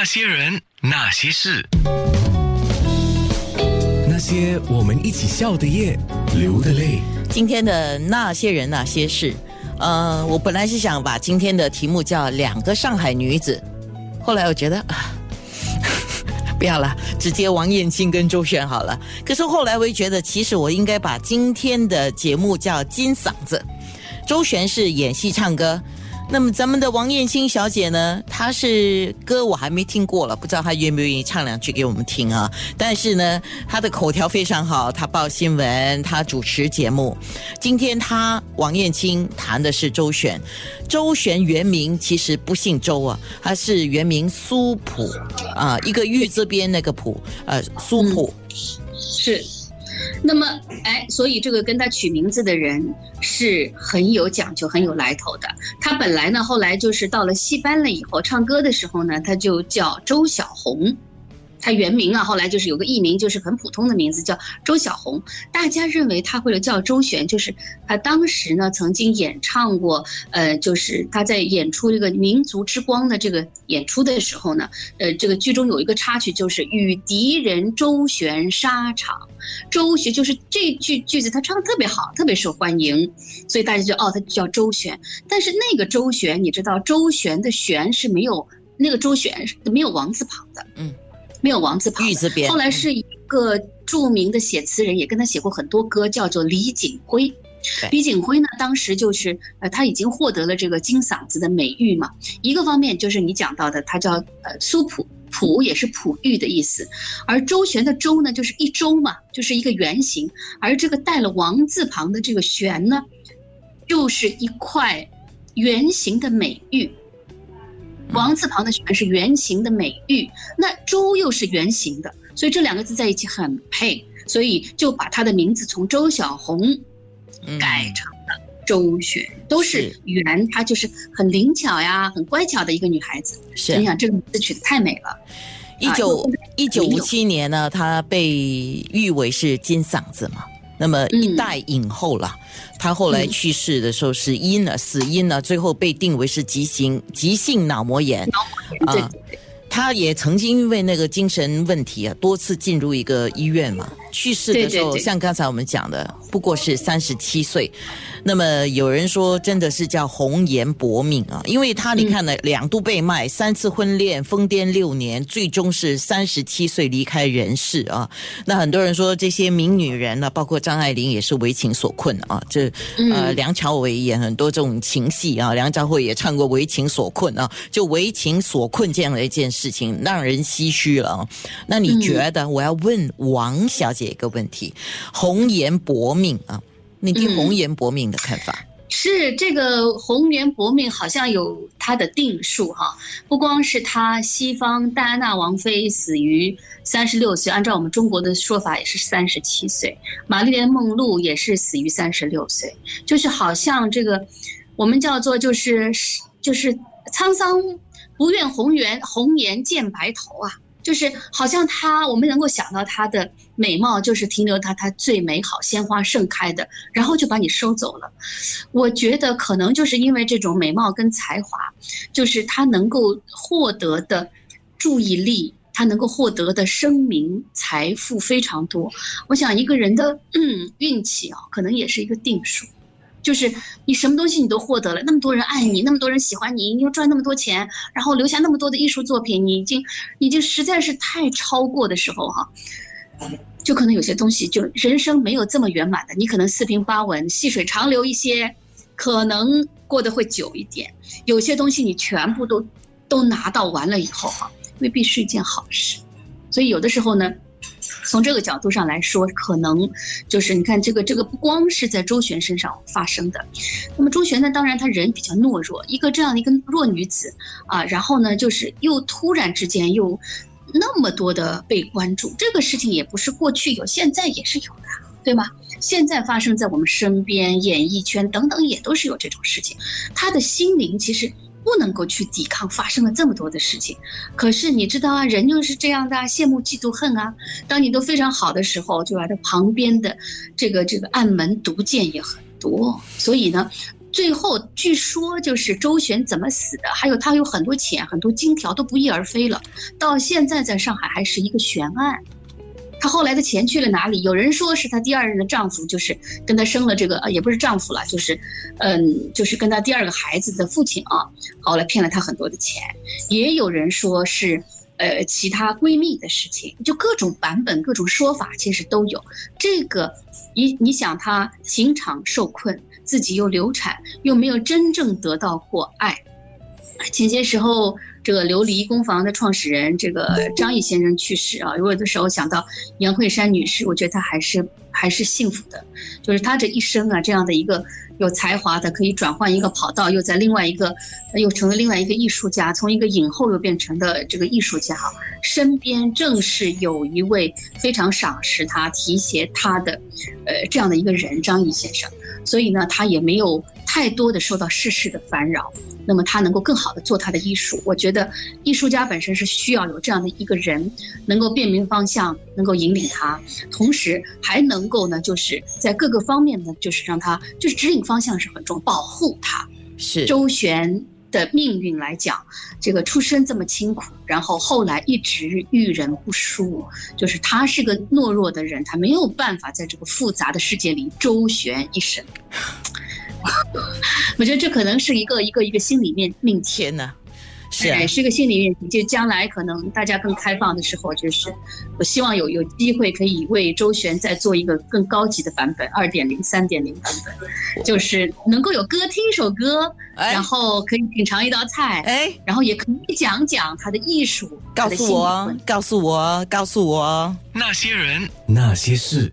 那些人，那些事，那些我们一起笑的夜，流的泪。今天的那些人那些事，呃，我本来是想把今天的题目叫“两个上海女子”，后来我觉得啊，不要了，直接王燕青跟周璇好了。可是后来我又觉得，其实我应该把今天的节目叫“金嗓子”。周璇是演戏唱歌。那么咱们的王燕青小姐呢？她是歌我还没听过了，不知道她愿不愿意唱两句给我们听啊？但是呢，她的口条非常好，她报新闻，她主持节目。今天她王燕青谈的是周璇，周璇原名其实不姓周啊，她是原名苏普啊，一个玉字边那个普，呃，苏普是。那么，哎，所以这个跟他取名字的人是很有讲究、很有来头的。他本来呢，后来就是到了戏班了以后，唱歌的时候呢，他就叫周小红。他原名啊，后来就是有个艺名，就是很普通的名字，叫周小红。大家认为他会叫周璇，就是他当时呢曾经演唱过，呃，就是他在演出这个《民族之光》的这个演出的时候呢，呃，这个剧中有一个插曲，就是与敌人周旋沙场。周旋就是这句句子，他唱的特别好，特别受欢迎，所以大家就哦，他叫周旋。但是那个周旋，你知道，周旋的旋是没有那个周旋是没有王字旁的，嗯。没有王字旁。玉字边后来是一个著名的写词人，也跟他写过很多歌，叫做李景辉。李景辉呢，当时就是呃，他已经获得了这个金嗓子的美誉嘛。一个方面就是你讲到的，他叫呃苏普，普也是璞玉的意思。而周旋的周呢，就是一周嘛，就是一个圆形。而这个带了王字旁的这个旋呢，就是一块圆形的美玉。王字旁的璇是圆形的美玉，那周又是圆形的，所以这两个字在一起很配，所以就把她的名字从周小红改成了周璇，都是圆，她就是很灵巧呀，很乖巧的一个女孩子。是，你想这个名字取得太美了。一九一九五七年呢，她被誉为是金嗓子嘛。那么一代影后了，她后来去世的时候是因呢死因呢，最后被定为是急性急性脑膜炎啊。她也曾经因为那个精神问题啊，多次进入一个医院嘛。去世的时候，像刚才我们讲的，不过是三十七岁。那么有人说，真的是叫红颜薄命啊，因为他你看呢，两度被卖，三次婚恋，疯癫六年，最终是三十七岁离开人世啊。那很多人说，这些名女人呢，包括张爱玲也是为情所困啊。这呃，梁朝伟演很多这种情戏啊，梁朝伟也唱过《为情所困》啊，就为情所困这样的一件事情，让人唏嘘了啊。那你觉得？我要问王小姐一个问题：红颜薄命啊？你对红颜薄命的看法是这个红颜薄命好像有它的定数哈，不光是他西方戴安娜王妃死于三十六岁，按照我们中国的说法也是三十七岁，玛丽莲梦露也是死于三十六岁，就是好像这个我们叫做就是就是沧桑不愿红颜红颜见白头啊。就是好像她，我们能够想到她的美貌，就是停留她她最美好鲜花盛开的，然后就把你收走了。我觉得可能就是因为这种美貌跟才华，就是她能够获得的注意力，她能够获得的声名财富非常多。我想一个人的 运气啊，可能也是一个定数。就是你什么东西你都获得了，那么多人爱你，那么多人喜欢你，你又赚那么多钱，然后留下那么多的艺术作品，你已经已经实在是太超过的时候哈，就可能有些东西就人生没有这么圆满的，你可能四平八稳，细水长流一些，可能过得会久一点。有些东西你全部都都拿到完了以后哈，未必是一件好事。所以有的时候呢。从这个角度上来说，可能就是你看这个这个不光是在周璇身上发生的。那么周璇呢，当然她人比较懦弱，一个这样的一个弱女子啊，然后呢，就是又突然之间又那么多的被关注，这个事情也不是过去有，现在也是有的，对吗？现在发生在我们身边，演艺圈等等也都是有这种事情。她的心灵其实。不能够去抵抗发生了这么多的事情，可是你知道啊，人就是这样的，羡慕嫉妒恨啊。当你都非常好的时候，就把他旁边的这个这个暗门毒箭也很多。所以呢，最后据说就是周旋怎么死的，还有他有很多钱、很多金条都不翼而飞了，到现在在上海还是一个悬案。她后来的钱去了哪里？有人说是她第二任的丈夫，就是跟她生了这个，呃，也不是丈夫了，就是，嗯，就是跟她第二个孩子的父亲啊，后来骗了她很多的钱。也有人说是，呃，其他闺蜜的事情，就各种版本、各种说法，其实都有。这个，你你想，她情场受困，自己又流产，又没有真正得到过爱，前些时候。这个琉璃工坊的创始人，这个张毅先生去世啊，我有的时候想到杨慧珊女士，我觉得她还是还是幸福的，就是她这一生啊，这样的一个有才华的，可以转换一个跑道，又在另外一个，又成为另外一个艺术家，从一个影后又变成的这个艺术家，身边正是有一位非常赏识他、提携他的，呃，这样的一个人，张毅先生，所以呢，他也没有。太多的受到世事的烦扰，那么他能够更好的做他的艺术。我觉得艺术家本身是需要有这样的一个人，能够辨明方向，能够引领他，同时还能够呢，就是在各个方面呢，就是让他就是指引方向是很重要，保护他。是周旋的命运来讲，这个出身这么清苦，然后后来一直遇人不淑，就是他是个懦弱的人，他没有办法在这个复杂的世界里周旋一生。我觉得这可能是一个一个一个心里面命天呐，是是一个心理问题。就将来可能大家更开放的时候，就是我希望有有机会可以为周旋再做一个更高级的版本，二点零、三点零版本，就是能够有歌听一首歌，然后可以品尝一道菜，哎，然后也可以讲讲他的艺术。告诉我，告诉我，告诉我那些人，那些事。